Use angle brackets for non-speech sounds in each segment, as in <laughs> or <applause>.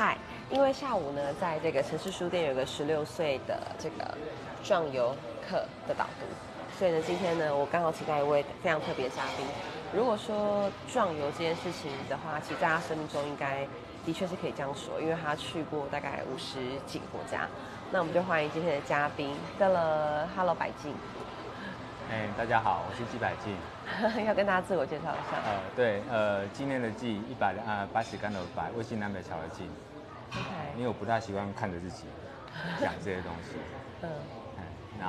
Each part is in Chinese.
嗨，因为下午呢，在这个城市书店有个十六岁的这个壮游课的导读，所以呢，今天呢，我刚好请到一位非常特别的嘉宾。如果说壮游这件事情的话，其实在他生命中应该的确是可以这样说，因为他去过大概五十几个国家。那我们就欢迎今天的嘉宾，到了 Hello 百静，哎，大家好，我是季百静。<laughs> 要跟大家自我介绍一下。呃，对，呃，纪念的纪，一百呃八十竿的百，魏晋南北朝的晋。OK，因为我不太习惯看着自己讲这些东西。<laughs> 嗯，哎，那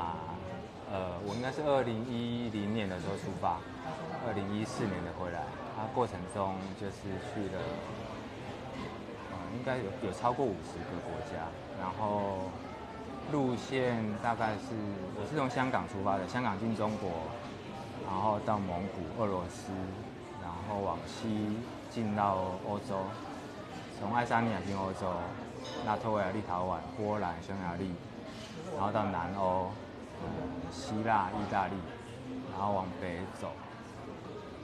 呃，我应该是二零一零年的时候出发，二零一四年的回来，啊，过程中就是去了，呃，应该有有超过五十个国家，然后路线大概是我是从香港出发的，香港进中国，然后到蒙古、俄罗斯，然后往西进到欧洲，从爱沙尼亚进欧洲，拉脱维亚、立陶宛、波兰、匈牙利，然后到南欧，嗯，希腊、意大利，然后往北走，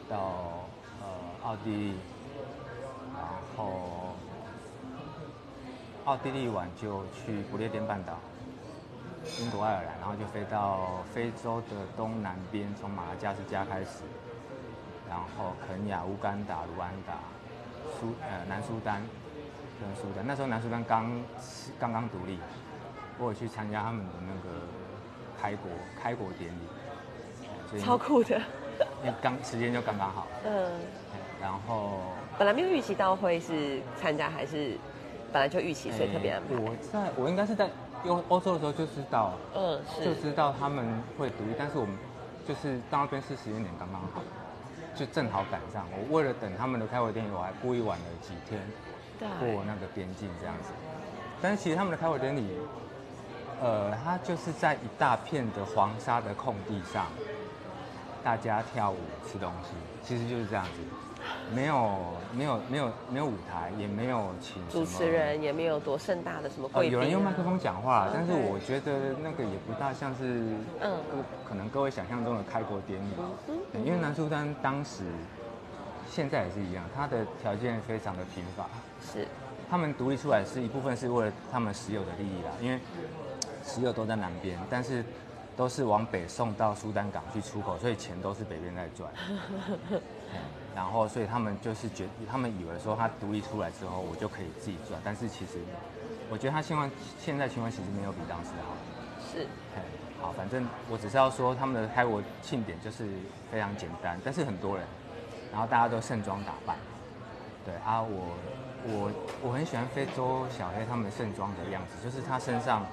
到呃奥地利，然后奥地利完就去不列颠半岛，英国爱尔兰，然后就飞到非洲的东南边，从马达加斯加开始，然后肯亚、乌干达、卢安达、苏呃南苏丹。跟苏丹，那时候南苏丹刚刚刚独立，我有去参加他们的那个开国开国典礼，超酷的。因为刚时间就刚刚好，嗯，然后本来没有预期到会是参加，还是本来就预期，所以特别安排。我在我应该是在欧欧洲的时候就知道，嗯，是就知道他们会独立，但是我们就是到那边是时间点刚刚好，就正好赶上。我为了等他们的开国典礼，我还故意晚了几天对过那个边境这样子。但是其实他们的开国典礼，呃，它就是在一大片的黄沙的空地上，大家跳舞吃东西，其实就是这样子。没有没有没有没有舞台，也没有请主持人也没有多盛大的什么呃，贵宾、啊有人用麦克风讲话，但是我觉得那个也不大像是，嗯。嗯，可能各位想象中的开国典礼，因为南苏丹当时，现在也是一样，他的条件非常的贫乏，是他们独立出来是一部分是为了他们石油的利益啦，因为石油都在南边，但是都是往北送到苏丹港去出口，所以钱都是北边在赚。<laughs> 嗯然后，所以他们就是觉，他们以为说他独立出来之后，我就可以自己赚，但是其实，我觉得他情况现在情况其实没有比当时好。是，嘿好，反正我只是要说他们的开国庆典就是非常简单，但是很多人，然后大家都盛装打扮。对啊，我我我很喜欢非洲小黑他们盛装的样子，就是他身上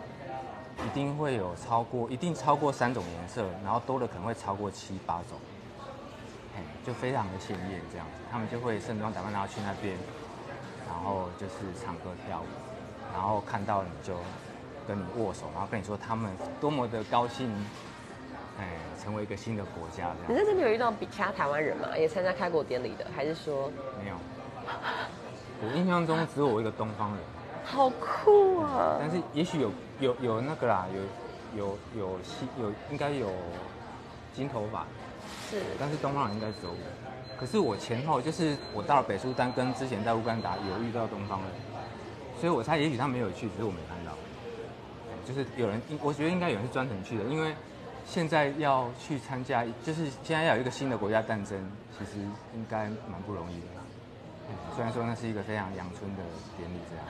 一定会有超过一定超过三种颜色，然后多的可能会超过七八种，嘿，就非常的鲜艳这样子。他们就会盛装打扮，然后去那边，然后就是唱歌跳舞，然后看到你就跟你握手，然后跟你说他们多么的高兴，哎，成为一个新的国家这样。你在这边有遇到比其他台湾人吗？也参加开国典礼的，还是说没有，<laughs> 我印象中只有我一个东方人。好酷啊？但是也许有有有那个啦，有有有西有应该有金头发，是但是东方人应该只有我。可是我前后就是我到了北苏丹跟之前在乌干达有遇到东方人，所以我猜也许他没有去，只是我没看到。就是有人，我觉得应该有人是专程去的，因为现在要去参加，就是现在要有一个新的国家诞生，其实应该蛮不容易的。虽然说那是一个非常阳春的典礼这样。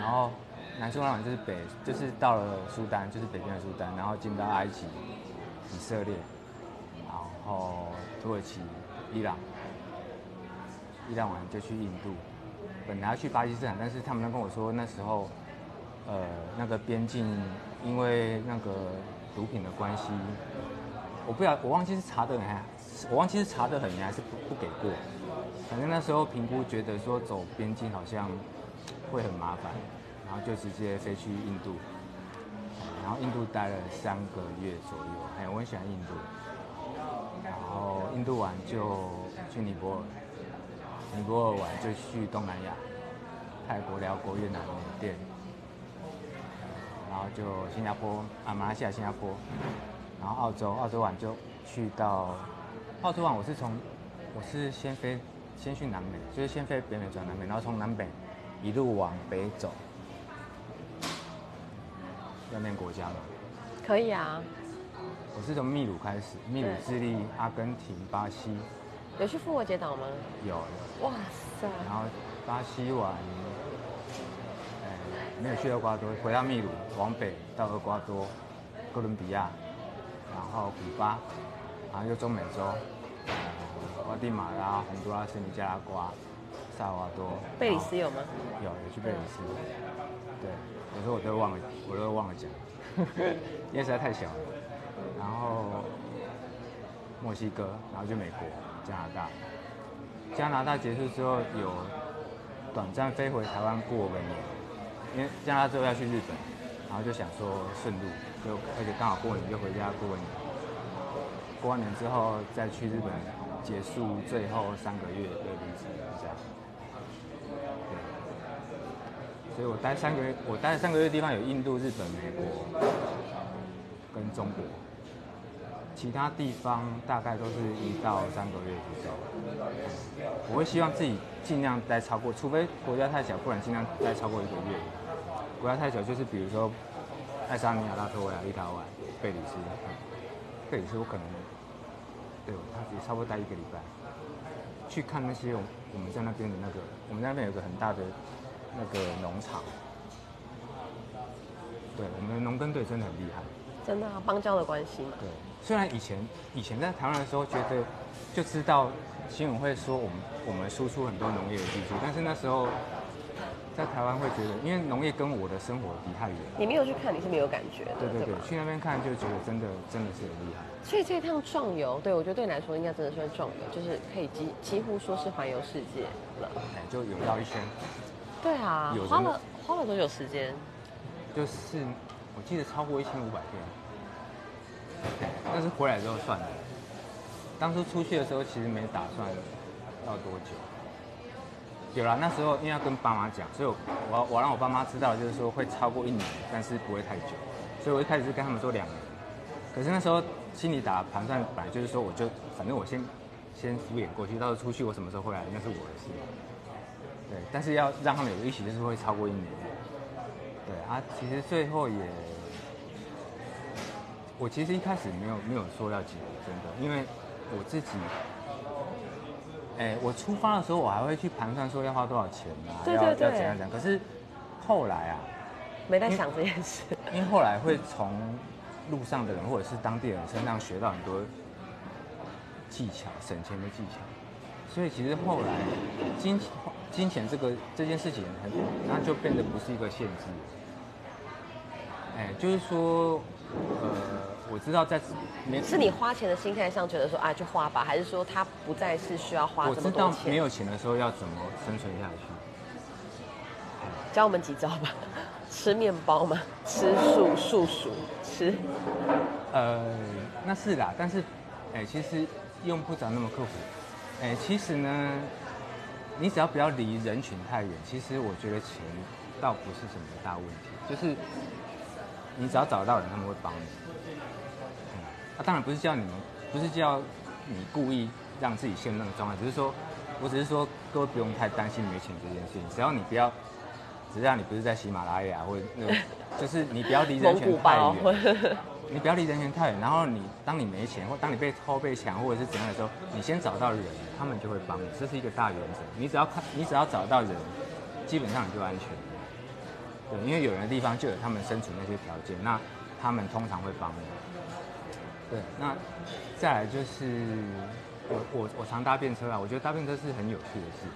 然后南苏丹就是北，就是到了苏丹，就是北边的苏丹，然后进到埃及、以色列，然后土耳其、伊朗，伊朗完就去印度，本来要去巴基斯坦，但是他们都跟我说那时候，呃，那个边境因为那个毒品的关系，我不晓我忘记是查的很严，我忘记是查的很严还是不不给过，反正那时候评估觉得说走边境好像会很麻烦，然后就直接飞去印度，然后印度待了三个月左右，哎，我很喜欢印度，然后印度玩就去尼泊尔，尼泊尔玩就去东南亚，泰国、辽国、越南、缅甸，然后就新加坡啊，马来西亚、新加坡，然后澳洲，澳洲玩就去到澳洲玩，我是从我是先飞先去南美，就是先飞北美转南美，然后从南北一路往北走，要念国家吗？可以啊，我是从秘鲁开始，秘鲁、智利、阿根廷、巴西，有去复活节岛吗？有，哇塞，然后巴西完，哎，没有去厄瓜多，回到秘鲁，往北到厄瓜多、哥伦比亚，然后古巴，然后又中美洲，呃瓜地马拉、洪都拉斯、尼加拉瓜、萨尔瓦多，贝里斯有吗？有有去贝里斯，对，有时候我都忘了，我都忘了讲，<laughs> 因为实在太小了。然后墨西哥，然后就美国、加拿大。加拿大结束之后有短暂飞回台湾过个年，因为加拿大之后要去日本，然后就想说顺路，就而且刚好过年就回家过个年。过完年之后再去日本结束最后三个月的旅程，这样。对，所以我待三个月，我待三个月的地方有印度、日本、美国跟中国，其他地方大概都是一到三个月左右。我会希望自己尽量待超过，除非国家太小，不然尽量待超过一个月。国家太小就是比如说爱沙尼亚、拉脱维亚、立陶宛、贝里斯，贝里斯我可能对，他也差不多待一个礼拜，去看那些我我们在那边的那个，我们在那边有个很大的那个农场，对，我们的农耕队真的很厉害。真的啊，邦交的关系嘛。对，虽然以前以前在台湾的时候觉得就知道新闻会说我们我们输出很多农业的技术，但是那时候在台湾会觉得，因为农业跟我的生活离太远。你没有去看，你是没有感觉的，对对对吧，？去那边看就觉得真的真的是很厉害。所以这趟壮游，对我觉得对你来说应该真的算壮游，就是可以几几乎说是环游世界了。哎，就游绕一圈，对啊有，花了花了多久时间？就是我记得超过一千五百天，对但是回来之后算了。当初出去的时候其实没打算要多久。有啦，那时候因为要跟爸妈讲，所以我我我让我爸妈知道，就是说会超过一年，但是不会太久。所以我一开始是跟他们说两年，可是那时候心里打盘算，本来就是说我就反正我先先敷衍过去，到时候出去我什么时候回来那是我的事。对，但是要让他们有一起，就是会超过一年。对啊，其实最后也，我其实一开始没有没有说要结，真的，因为我自己，哎、我出发的时候我还会去盘算说要花多少钱啊，要对对对要怎样怎样。可是后来啊，没在想这件事。因为后来会从路上的人或者是当地人身上学到很多技巧，省钱的技巧。所以其实后来金钱金钱这个这件事情很，它就变得不是一个限制。哎，就是说，呃，我知道在没是你花钱的心态上觉得说啊就花吧，还是说他不再是需要花我知道这么多钱？没有钱的时候要怎么生存下去。教我们几招吧。<laughs> 吃面包吗？吃素素薯吃？呃，那是啦，但是，哎、其实用不着那么刻苦。哎、其实呢，你只要不要离人群太远，其实我觉得钱倒不是什么大问题，就是你只要找到人，他们会帮你。嗯，啊，当然不是叫你们，不是叫你故意让自己陷入那个状态，只是说，我只是说各位不用太担心没钱这件事情，只要你不要，只要你不是在喜马拉雅或者那个，就是你不要离人群太包？远。<laughs> 你不要离人群太远，然后你当你没钱或当你被偷被抢或者是怎样的时候，你先找到人，他们就会帮你，这是一个大原则。你只要看，你只要找到人，基本上你就安全。对，因为有人的地方就有他们生存那些条件，那他们通常会帮你。对，那再来就是我我我常搭便车啊，我觉得搭便车是很有趣的事。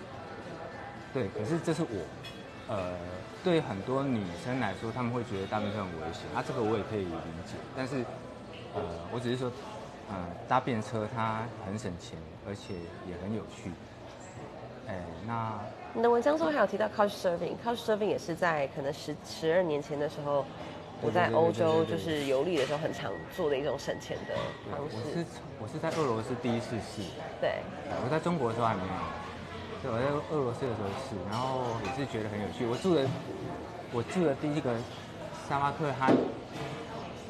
对，可是这是我，呃，对很多女生来说，她们会觉得搭便车很危险，啊，这个我也可以理解。但是，呃，我只是说，呃，搭便车它很省钱，而且也很有趣。哎，那你的文章中还有提到 Couch Surfing，Couch Surfing 也是在可能十十二年前的时候，我在欧洲就是游历的时候很常做的一种省钱的对方我是式。我是在俄罗斯第一次试，对，呃我在中国的时候还没有，对，我在俄罗斯的时候试，然后也是觉得很有趣。我住的我住的第一个沙巴克，他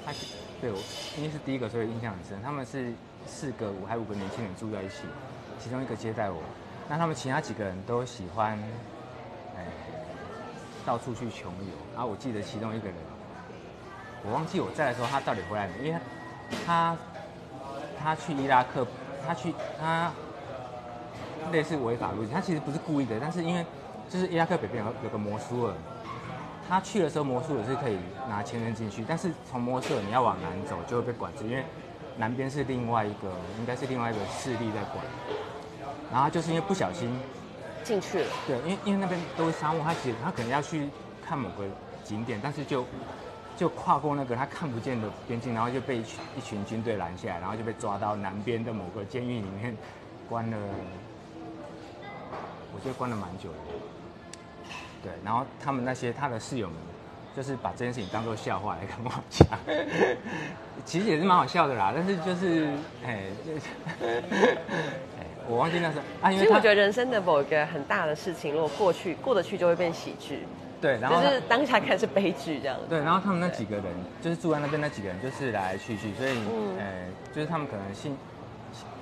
他对我因为是第一个，所以印象很深。他们是四个五还五个年轻人住在一起，其中一个接待我，那他们其他几个人都喜欢，哎，到处去穷游。然后我记得其中一个人，我忘记我在的时候他到底回来没，因为他他去伊拉克，他去他类似违法路径，他其实不是故意的，但是因为就是伊拉克北边有有个摩苏尔，他去的时候摩苏尔是可以拿签证进去，但是从摩苏尔你要往南走就会被管制，因为南边是另外一个应该是另外一个势力在管，然后就是因为不小心。进去了，对，因为因为那边都是沙漠，他其实他可能要去看某个景点，但是就就跨过那个他看不见的边境，然后就被一群一群军队拦下来，然后就被抓到南边的某个监狱里面关了，我觉得关了蛮久的。对，然后他们那些他的室友们，就是把这件事情当做笑话来跟我讲，其实也是蛮好笑的啦，但是就是哎。我忘记那时候啊，因为我觉得人生的某一个很大的事情，如果过去过得去，就会变喜剧。对，然后就是当下看是悲剧这样。对，然后他们那几个人，就是住在那边那几个人，就是来来去去，所以呃，就是他们可能信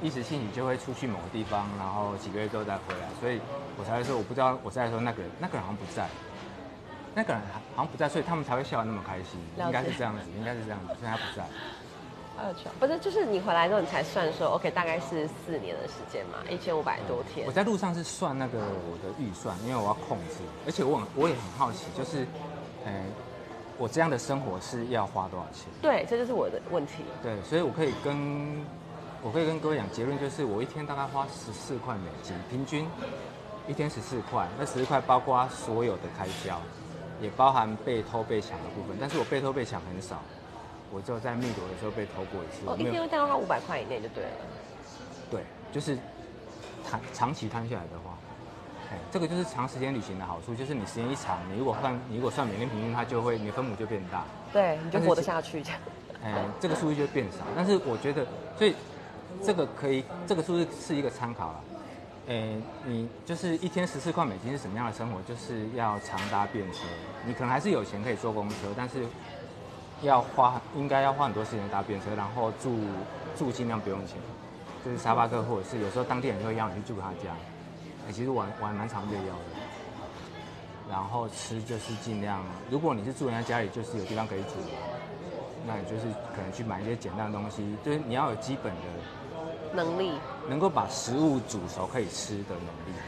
一时兴起就会出去某个地方，然后几个月之后再回来，所以我才会说我不知道我在的时候那个人那个人好像不在，那个人好像不在，所以他们才会笑得那么开心，应该是这样子，应该是这样子，所以他不在。不是，就是你回来之后，你才算说，OK，大概是四年的时间嘛，一千五百多天。我在路上是算那个我的预算，因为我要控制，而且我很我也很好奇，就是，呃，我这样的生活是要花多少钱？对，这就是我的问题。对，所以我可以跟，我可以跟各位讲结论，就是我一天大概花十四块美金，平均一天十四块，那十四块包括所有的开销，也包含被偷被抢的部分，但是我被偷被抢很少。我就在密国的时候被偷过一次。哦，一天会带到他五百块以内就对了。对，就是摊长期摊下来的话，哎，这个就是长时间旅行的好处，就是你时间一长，你如果算你如果算每天平均，它就会你分母就变大。对，你就活得下去这样。哎，这个数字就变少。但是我觉得，所以这个可以，这个数字是一个参考了。哎，你就是一天十四块美金是什么样的生活？就是要常搭便车，你可能还是有钱可以坐公车，但是。要花应该要花很多时间搭便车，然后住住尽量不用钱，就是沙巴克或者是有时候当地人会邀你去住他家，哎，其实我我还蛮常被邀的。然后吃就是尽量，如果你是住人家家里，就是有地方可以煮，那你就是可能去买一些简单的东西，就是你要有基本的能力，能够把食物煮熟可以吃的能力。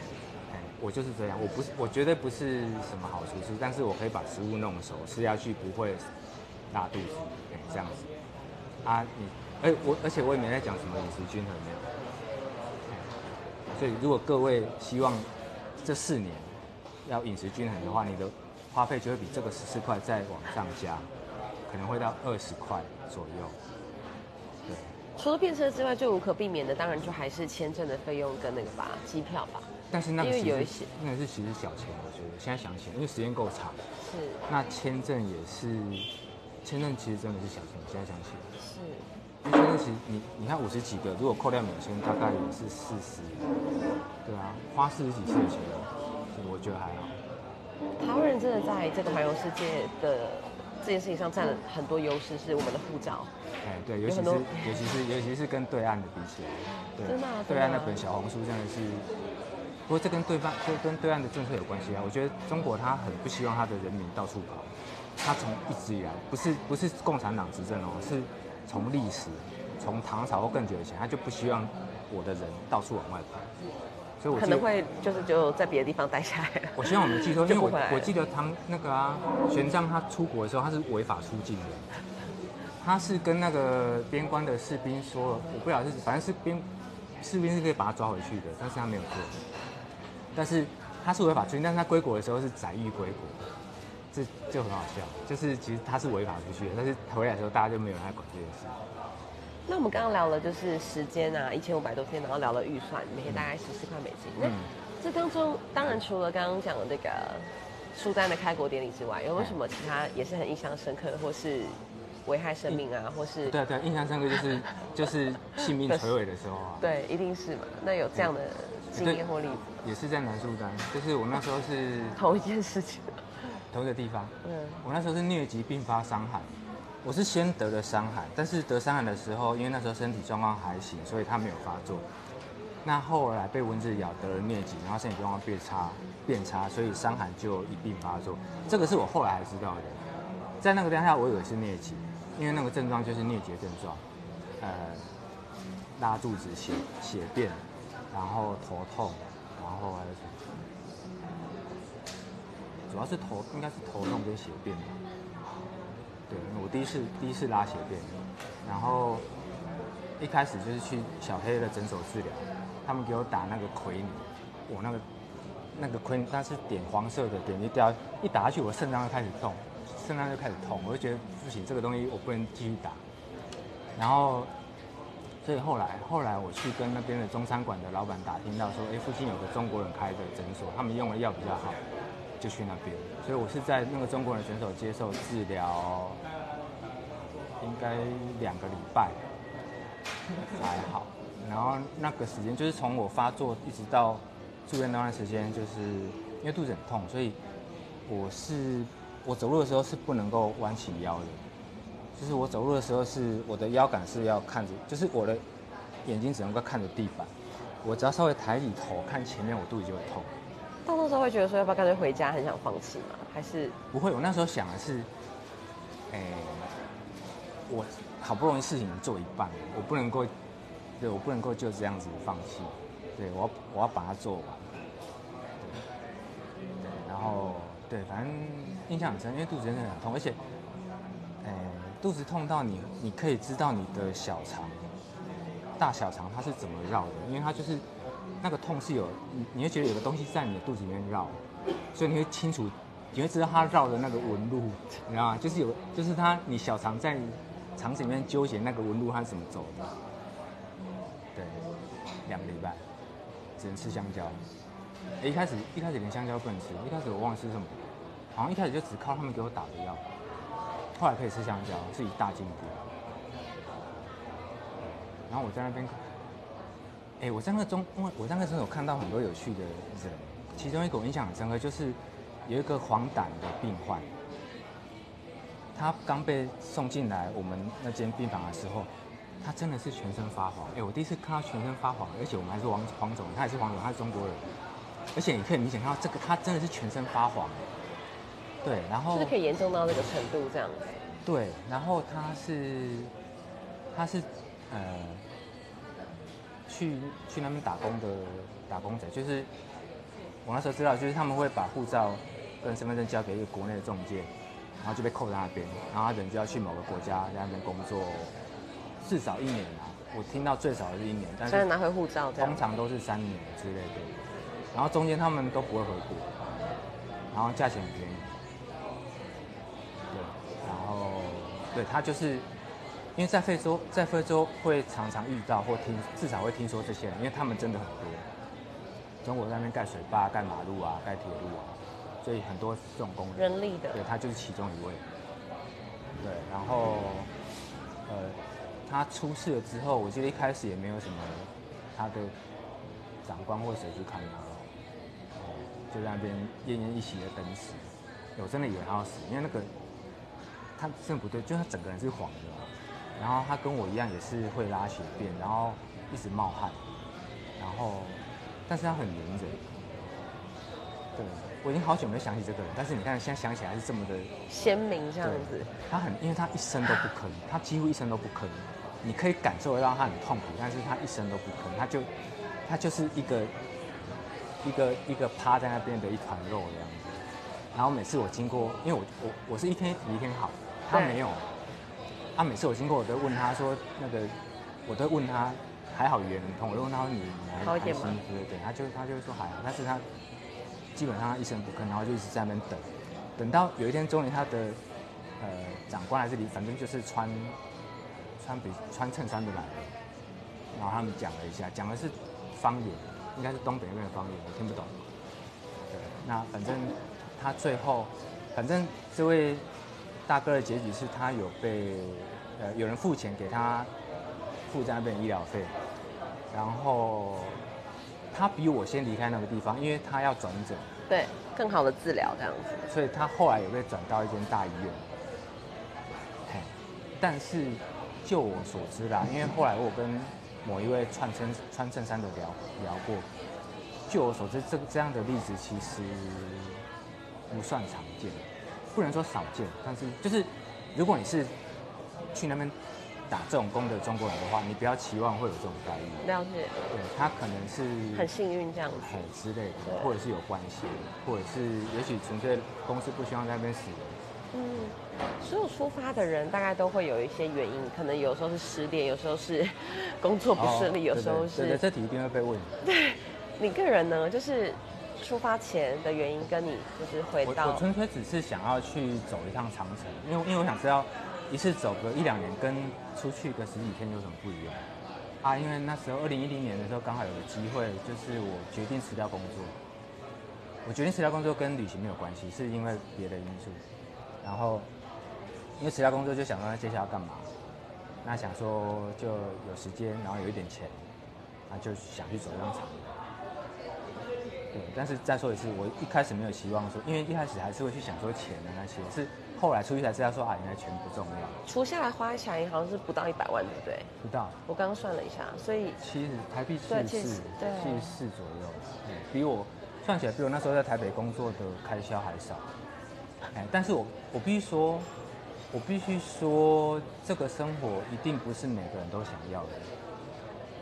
哎，我就是这样，我不是我绝对不是什么好厨师，但是我可以把食物弄熟，吃下去不会。大肚子，哎，这样子，啊，你，哎，我，而且我也没在讲什么饮食均衡，没有。所以，如果各位希望这四年要饮食均衡的话，你的花费就会比这个十四块再往上加，可能会到二十块左右。对。除了变车之外，最无可避免的，当然就还是签证的费用跟那个吧，机票吧。但是那个有一些，那个是其实小钱，我觉得现在想起来，因为时间够长。是。那签证也是。签证其实真的是小钱，现在想起来是。因为签证其实你你看五十几个，如果扣掉免签，大概也是四十。对啊，花四十几次的钱，我觉得还好。台湾人真的在这个环游世界的这件事情上占了很多优势，是我们的护照。哎，对，尤其是尤其是尤其是跟对岸的比起来，对，真的对岸那本小红书真的是。不过这跟对方跟跟对岸的政策有关系啊。我觉得中国他很不希望他的人民到处跑。他从一直以来不是不是共产党执政哦，是从历史从唐朝或更久以前，他就不希望我的人到处往外跑，所以我可能会就是就在别的地方待下来。<laughs> 我希望我没记错，因为我我记得唐那个啊玄奘他出国的时候他是违法出境的，他是跟那个边关的士兵说，我不晓得是反正是边士兵是可以把他抓回去的，但是他没有做，但是他是违法出境，但是他归国的时候是载誉归国。这就很好笑，就是其实他是违法出去的，但是回来的时候大家就没有人来管这件事。那我们刚刚聊了就是时间啊，一千五百多天，然后聊了预算，每天大概十四块美金。那这当中当然除了刚刚讲的那个苏丹的开国典礼之外，有没有什么其他也是很印象深刻的，或是危害生命啊，或是？对对，印象深刻就是就是性命垂危的时候啊。<laughs> 对，一定是嘛。那有这样的经验或例子？也是在南苏丹，就是我那时候是同一件事情。同一个地方，嗯，我那时候是疟疾并发伤寒，我是先得了伤寒，但是得伤寒的时候，因为那时候身体状况还行，所以他没有发作。那后来被蚊子咬得了疟疾，然后身体状况变差变差，所以伤寒就一并发作。这个是我后来才知道的，在那个当下我以为是疟疾，因为那个症状就是疟疾的症状，呃，拉肚子、血血便，然后头痛，然后还有什么？主要是头，应该是头痛跟血便吧。对，我第一次第一次拉血便，然后一开始就是去小黑的诊所治疗，他们给我打那个奎尼，我那个那个奎尼它是点黄色的，点一掉一打下去，我肾脏就开始痛，肾脏就开始痛，我就觉得不行，这个东西我不能继续打。然后，所以后来后来我去跟那边的中餐馆的老板打听到说，哎，附近有个中国人开的诊所，他们用的药比较好，就去那边。所以我是在那个中国人选手接受治疗，应该两个礼拜 <laughs> 还好。然后那个时间就是从我发作一直到住院那段时间，就是因为肚子很痛，所以我是我走路的时候是不能够弯起腰的，就是我走路的时候是我的腰杆是要看着，就是我的眼睛只能够看着地板，我只要稍微抬起头看前面，我肚子就会痛。到那时候会觉得说要不要干脆回家，很想放弃吗？还是不会，我那时候想的是，哎、我好不容易事情做一半，我不能够，对我不能够就这样子放弃，对我要我要把它做完，对，对，然后对，反正印象很深，因为肚子真的很痛，而且，哎、肚子痛到你你可以知道你的小肠，大小肠它是怎么绕的，因为它就是那个痛是有，你你会觉得有个东西在你的肚子里面绕，所以你会清楚，你会知道它绕的那个纹路，你知道吗？就是有，就是它你小肠在肠子里面纠结那个纹路，它是怎么走的。对，两个礼拜只能吃香蕉。一开始一开始连香蕉不能吃，一开始我忘了吃什么，好像一开始就只靠他们给我打的药，后来可以吃香蕉，是一大进步。然后我在那边，哎、我在那个中，因为我在那个诊所看到很多有趣的人，其中一个我印象很深刻，就是有一个黄疸的病患，他刚被送进来我们那间病房的时候，他真的是全身发黄。哎、我第一次看到全身发黄，而且我们还是黄黄种，他也是黄种，他是中国人，而且你可以明显看到这个，他真的是全身发黄。对，然后就是可以严重到那个程度这样子？对，然后他是他是呃去去那边打工的打工仔，就是我那时候知道，就是他们会把护照跟身份证交给一个国内的中介，然后就被扣在那边，然后他人就要去某个国家在那边工作，至少一年啊。我听到最少的是一年，但是拿回护照通。常都是三年之类的，然后中间他们都不会回国，然后价钱很便宜。对，然后对他就是，因为在非洲，在非洲会常常遇到或听，至少会听说这些人，因为他们真的很多。中国在那边盖水坝、盖马路啊、盖铁路啊，所以很多这种工人。人力的对他就是其中一位。对，然后呃，他出事了之后，我记得一开始也没有什么他的长官或谁去看他，哦就在那边奄奄一息的等死。我真的以为他要死，因为那个他真的不对，就他整个人是黄的，然后他跟我一样也是会拉血便，然后一直冒汗，然后但是他很黏人。对，我已经好久没有想起这个人，但是你看现在想起来是这么的鲜明这样子，他很，因为他一声都不吭，他几乎一声都不吭，你可以感受得到他很痛苦，但是他一声都不吭，他就他就是一个一个一个趴在那边的一团肉的样子。然后每次我经过，因为我我我是一天比一天好，他对没有。啊，每次我经过，我都问他说那个，我都问他还好语言很通，我都问他说你你还还好一点吗辛苦对，他就他就会说还好，但是他基本上他一声不吭，然后就一直在那边等，等到有一天终于他的呃长官还是里，反正就是穿穿比穿衬衫的来了，然后他们讲了一下，讲的是方言，应该是东北那边的方言，我听不懂。对，那反正他最后，反正这位大哥的结局是他有被呃有人付钱给他付在那边医疗费，然后他比我先离开那个地方，因为他要转诊，对，更好的治疗这样子。所以他后来有被转到一间大医院。嘿，但是就我所知啦，因为后来我跟某一位穿衬穿衬衫的聊聊过。据我所知，这个这样的例子其实不算常见，不能说少见，但是就是如果你是去那边打这种工的中国人的话，你不要期望会有这种待遇。了解，对他可能是很幸运这样子。很之类的，或者是有关系，或者是也许纯粹公司不希望在那边死人。嗯，所有出发的人大概都会有一些原因，可能有时候是失恋，有时候是工作不顺利，哦有时候对对对对，是这题一定会被问。对你个人呢，就是出发前的原因跟你就是回到我纯粹只是想要去走一趟长城，因为因为我想知道一次走个一两年跟出去个十几天有什么不一样啊？因为那时候二零一零年的时候刚好有个机会，就是我决定辞掉工作。我决定辞掉工作跟旅行没有关系，是因为别的因素。然后因为辞掉工作就想说那接下来要干嘛？那想说就有时间，然后有一点钱，那就想去走一趟长城。对，但是再说一次，我一开始没有期望说，因为一开始还是会去想说钱的那些，是后来出去才知道说啊，原来钱不重要。除下来花起来好像是不到一百万，对不对？不到我刚刚算了一下，所以七十台币七对十四，对七十四左右，嗯，比我算起来比我那时候在台北工作的开销还少。哎，但是我我必须说，我必须说，这个生活一定不是每个人都想要的，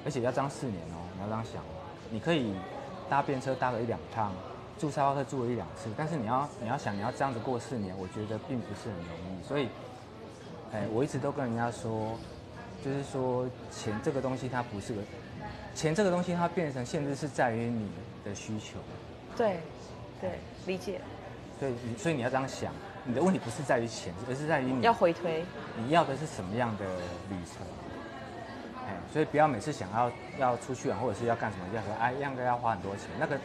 而且要当四年哦，你要这样想哦，你可以搭便车搭了一两趟，住沙发客住了一两次，但是你要你要想你要这样子过四年，我觉得并不是很容易，所以，哎，我一直都跟人家说，就是说钱这个东西它不是个，钱这个东西它变成限制是在于你的需求，对对理解，对所以你要这样想，你的问题不是在于钱，而是在于你要回推，你要的是什么样的旅程？哎，所以不要每次想要要出去玩或者是要干什么，要说哎，样个要花很多钱。那个，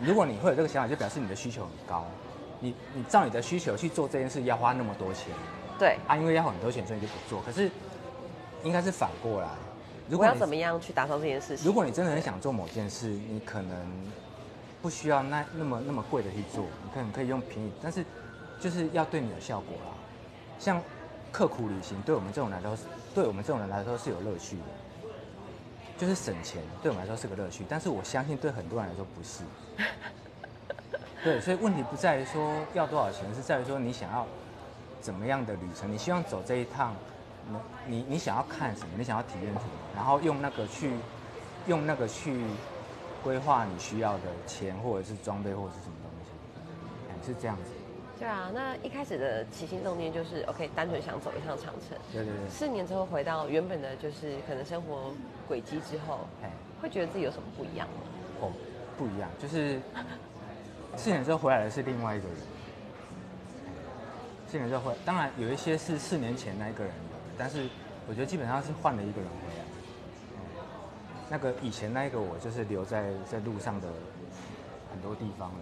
如果你会有这个想法，就表示你的需求很高。你你照你的需求去做这件事，要花那么多钱对，啊，因为要很多钱，所以你就不做。可是应该是反过来，如果要怎么样去达到这件事情？如果你真的很想做某件事，你可能不需要那那么那么贵的去做，你可能可以用便宜，但是就是要对你有效果啦。像刻苦旅行，对我们这种人来说，对我们这种人来说是有乐趣的，就是省钱，对我们来说是个乐趣。但是我相信对很多人来说不是。对，所以问题不在于说要多少钱，是在于说你想要怎么样的旅程，你希望走这一趟，你你想要看什么，你想要体验什么，然后用那个去用那个去规划你需要的钱或者是装备或者是什么东西，是这样子。对啊，那一开始的起心动念就是 OK，单纯想走一趟长城。对对对，四年之后回到原本的就是可能生活轨迹之后，哎会觉得自己有什么不一样吗？哦不一样，就是四年之后回来的是另外一个人。四年之后回，当然有一些是四年前那一个人的，但是我觉得基本上是换了一个人回来。嗯那个以前那一个我就是留在在路上的很多地方了。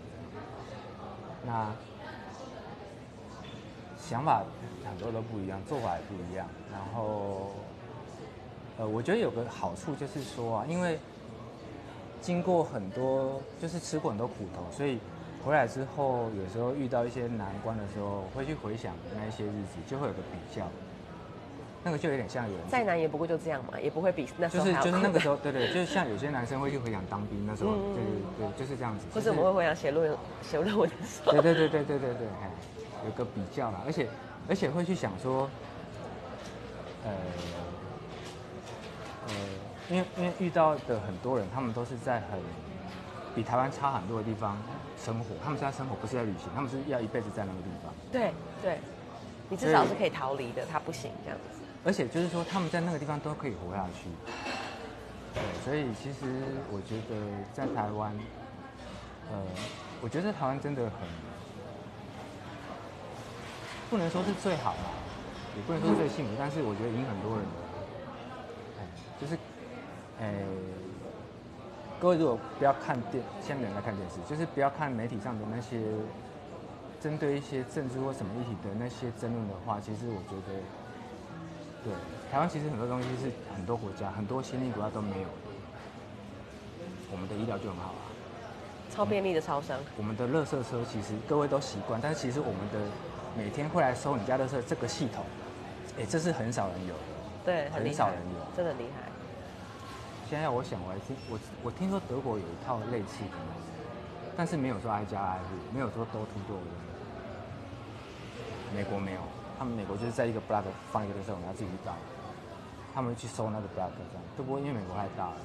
那想法很多都不一样，做法也不一样。然后，呃，我觉得有个好处就是说啊，因为经过很多，就是吃过很多苦头，所以回来之后，有时候遇到一些难关的时候，会去回想那一些日子，就会有个比较。那个就有点像有人再难也不过就这样嘛，也不会比那时就是候就是那个时候，候，对对，就是像有些男生会去回想当兵那时候，对对对，就是这样子。或就是我们会回想写论文写论文的时候，对对对对对对对，哎，有个比较啦，而且而且会去想说，呃呃，因为因为遇到的很多人，他们都是在很比台湾差很多的地方生活，他们是在生活，不是在旅行，他们是要一辈子在那个地方，对对，你至少是可以逃离的，他不行这样子。而且就是说他们在那个地方都可以活下去。对，所以其实我觉得在台湾，呃，我觉得台湾真的很，不能说是最好啦，也不能说是最幸福，但是我觉得赢很多人的，哎，就是，哎，各位如果不要看电，现在没人在看电视，就是不要看媒体上的那些针对一些政治或什么议题的那些争论的话，其实我觉得，对台湾其实很多东西是很多国家、很多先进国家都没有。的。我们的医疗就很好啊，超便利的超商，我们的垃圾车其实各位都习惯，但是其实我们的每天会来收你家垃圾这个系统，哎，这是很少人有的。对，很，很少人有真的厉害。现在我想，我还听我我听说德国有一套类似的，但是没有说挨家挨户，没有说都突多的。美国没有，他们美国就是在一个 block 放一个的时候，你要自己去找，他们去收那个 block 这样。不过因为美国太大了，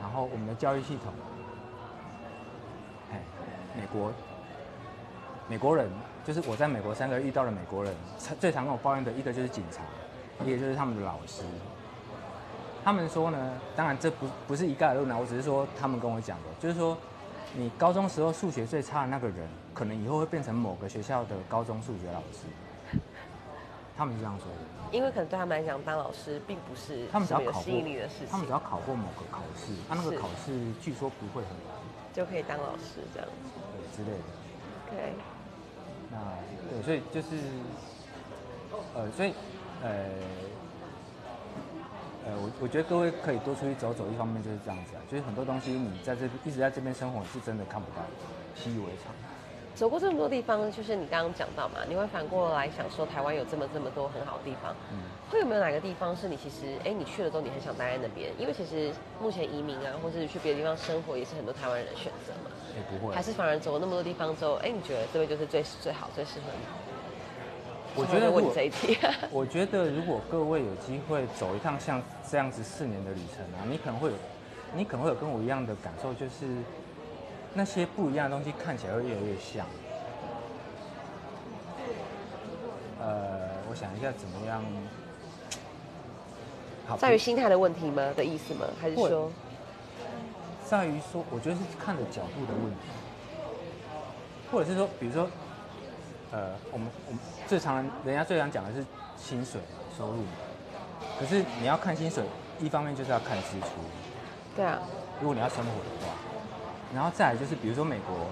然后我们的教育系统，哎，美国美国人就是我在美国三个月遇到的美国人，最常跟我抱怨的一个就是警察，一个就是他们的老师。他们说呢，当然这不不是一概而论啊，我只是说他们跟我讲的，就是说，你高中时候数学最差的那个人，可能以后会变成某个学校的高中数学老师。他们是这样说的。因为可能对他们来讲，当老师并不是他们只要什么有考过吸引力的事情，他们只要考过某个考试，他、那个考试据说不会很难，就可以当老师这样子。对之类的。对，那对，所以就是，呃，所以，呃，呃，我我觉得各位可以多出去走走，一方面就是这样子啊，就是很多东西你在这一直在这边生活，是真的看不到，习以为常。走过这么多地方，就是你刚刚讲到嘛，你会反过来想说，台湾有这么这么多很好的地方，嗯会有没有哪个地方是你其实，哎，你去了之后你很想待在那边？因为其实目前移民啊，或者是去别的地方生活，也是很多台湾人的选择嘛。也不会还，是反而走了那么多地方之后，哎，你觉得这边就是最最好、最适合你？我觉得问你这一题，<laughs> 我觉得如果各位有机会走一趟像这样子四年的旅程啊，你可能会有，你可能会有跟我一样的感受，就是那些不一样的东西看起来会越来越像。呃，我想一下怎么样。好，在于心态的问题吗？的意思吗？还是会说，在于说，我觉得是看的角度的问题，或者是说，比如说，呃，我们我们最常人人家最常讲的是薪水嘛收入嘛，可是你要看薪水，一方面就是要看支出，对啊，如果你要生活的话，然后再来就是比如说美国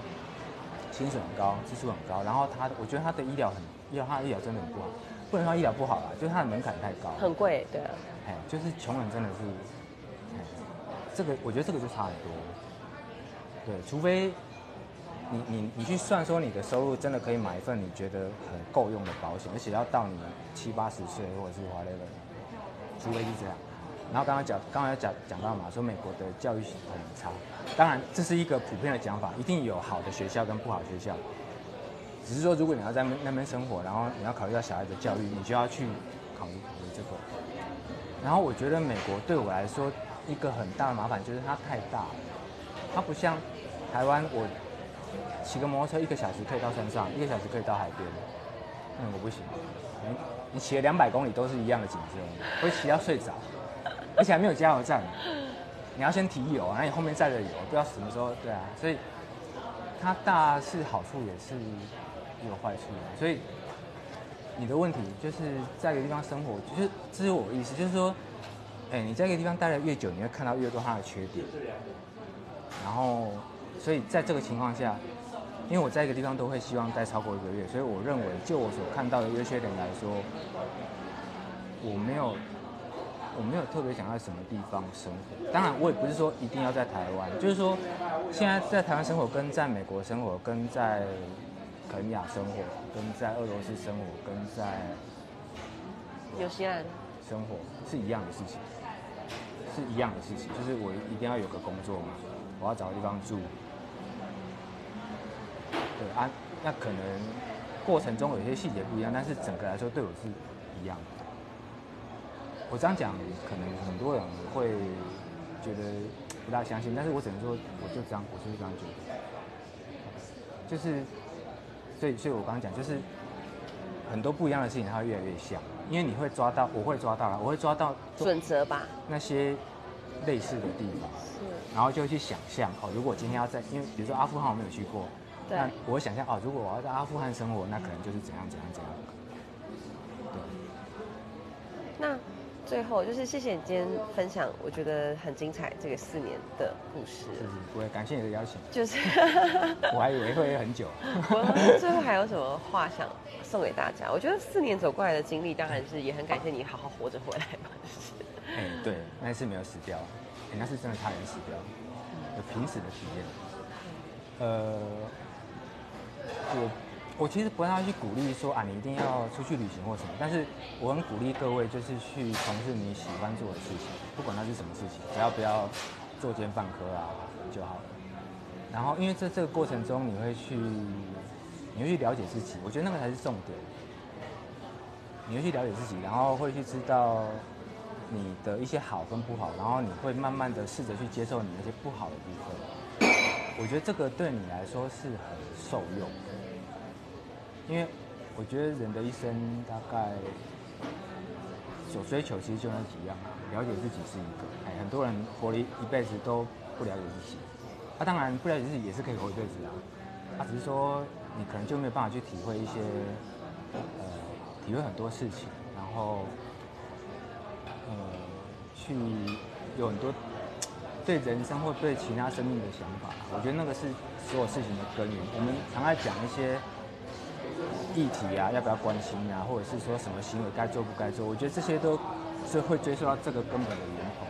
薪水很高，支出很高，然后他我觉得他的医疗很医疗他的医疗真的很不好，不能说医疗不好啦，就是他的门槛太高，很贵，对啊，哎，就是穷人真的是，哎，这个我觉得这个就差很多。对，除非你你你去算说你的收入真的可以买一份你觉得很够用的保险，而且要到你七八十岁或者是 whatever，除非是这样。然后刚刚讲，刚刚讲讲到嘛，说美国的教育系统很差，当然这是一个普遍的讲法，一定有好的学校跟不好学校。只是说，如果你要在那边生活，然后你要考虑到小孩的教育，你就要去考虑考虑这个。然后我觉得美国对我来说一个很大的麻烦就是它太大了，它不像台湾，我骑个摩托车一个小时可以到山上，一个小时可以到海边。嗯，我不行，你你骑了两百公里都是一样的景色，会骑到睡着，而且还没有加油站，你要先提油，然后你后面载着油，不知道什么时候，对啊，所以它大是好处也是有坏处，所以你的问题就是在一个地方生活，就是这是我的意思，就是说，哎、你在一个地方待的越久，你会看到越多它的缺点。然后，所以在这个情况下，因为我在一个地方都会希望待超过一个月，所以我认为就我所看到的优缺点来说，我没有我没有特别想在什么地方生活。当然，我也不是说一定要在台湾，就是说现在在台湾生活跟在美国生活，跟在肯亚生活，跟在俄罗斯生活，跟在纽西兰，生活是一样的事情，是一样的事情，就是我一定要有个工作嘛，我要找个地方住。对啊，那可能过程中有些细节不一样，但是整个来说对我是一样的。我这样讲，可能很多人会觉得不大相信，但是我只能说，我就这样，我就是这样觉得。就是，所以，所以我刚刚讲，就是很多不一样的事情，它会越来越像，因为你会抓到，我会抓到了，我会抓到准则吧，那些类似的地方，是，然后就会去想象哦，如果我今天要在，因为比如说阿富汗我没有去过，对。那我会想象哦，如果我要在阿富汗生活，那可能就是怎样怎样怎样。对，那最后就是谢谢你今天分享，我觉得很精彩这个四年的故事，就是我也感谢你的邀请，就是 <laughs> 我还以为会很久。我最后还有什么话想送给大家？我觉得四年走过来的经历，当然是也很感谢你好好活着回来嘛，就是哎、对，那一次没有死掉，哎、那是真的差点死掉，有濒死的体验。呃，我我其实不太去鼓励说啊，你一定要出去旅行或什么，但是我很鼓励各位就是去从事你喜欢做的事情，不管它是什么事情，只要不要作奸犯科啊就好了。然后，因为在这个过程中，你会去，你会去了解自己，我觉得那个才是重点。你会去了解自己，然后会去知道你的一些好跟不好，然后你会慢慢的试着去接受你那些不好的部分。我觉得这个对你来说是很受用。因为我觉得人的一生大概所追求其实就那几样啊，了解自己是一个，哎，很多人活了一辈子都不了解自己，他当然不了解自己也是可以活一辈子啊，他只是说你可能就没有办法去体会一些，呃，体会很多事情，然后，呃，去有很多对人生或对其他生命的想法，我觉得那个是所有事情的根源。我们常爱讲一些。议题啊，要不要关心啊，或者是说什么行为该做不该做？我觉得这些都是会追溯到这个根本的源头，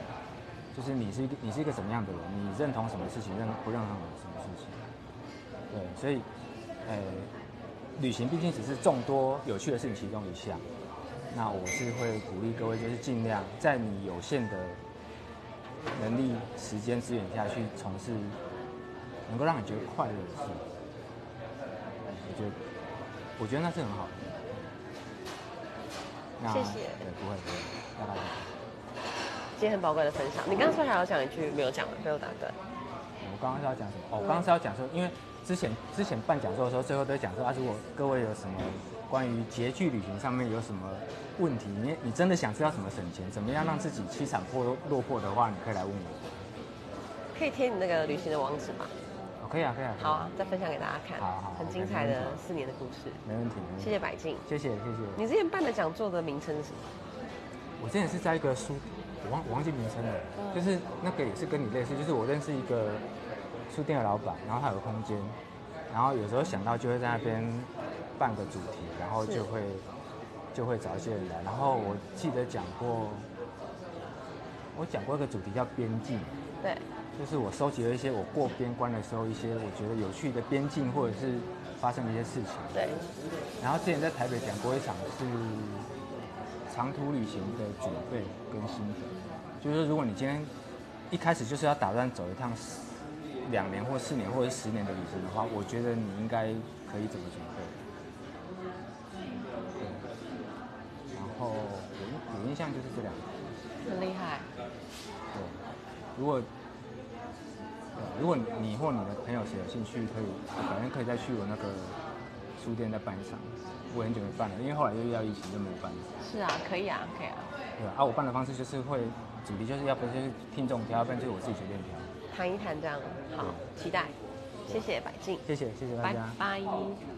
就是你是一个你是一个什么样的人，你认同什么事情，认不认同什么事情？对，所以，呃，旅行毕竟只是众多有趣的事情其中一项。那我是会鼓励各位，就是尽量在你有限的能力、时间、资源下去从事能够让你觉得快乐的事。我觉得。我觉得那是很好的。谢谢。对，不会不会，大家。今天很宝贵的分享，你刚刚说还要讲一句没有讲的，被我打断。我刚刚是要讲什么？哦，我刚刚是要讲说，因为之前之前办讲座的时候，最后都讲说啊，如果各位有什么关于拮据旅行上面有什么问题，你你真的想知道怎么省钱，怎么样让自己凄惨破落魄的话，你可以来问我。可以贴你那个旅行的网址吗？可以啊，可以啊。好啊，再分享给大家看。好好，很精彩的四年的故事。没问题。谢谢百静。谢谢谢谢。你之前办的讲座的名称是什么？我之前是在一个书，我忘我忘记名称了。就是那个也是跟你类似，就是我认识一个书店的老板，然后他有个空间，然后有时候想到就会在那边办个主题，然后就会就会找一些人来。然后我记得讲过，我讲过一个主题叫边境。对。就是我收集了一些我过边关的时候一些我觉得有趣的边境或者是发生的一些事情。对。然后之前在台北讲过一场是长途旅行的准备跟心得，就是如果你今天一开始就是要打算走一趟两年或四年或者十年的旅行的话，我觉得你应该可以怎么准备？对。然后我有印象就是这两个。很厉害。对。如果如果你或你的朋友谁有兴趣，可以反正可以再去我那个书店再办一场。我很久没办了，因为后来又遇到疫情就没有办。是啊，可以啊，可以啊。对啊，我办的方式就是会主题就是要不就是听众挑，要不然就是我自己随便挑。谈一谈这样，好，期待。谢谢百静。谢谢谢谢大家。拜拜。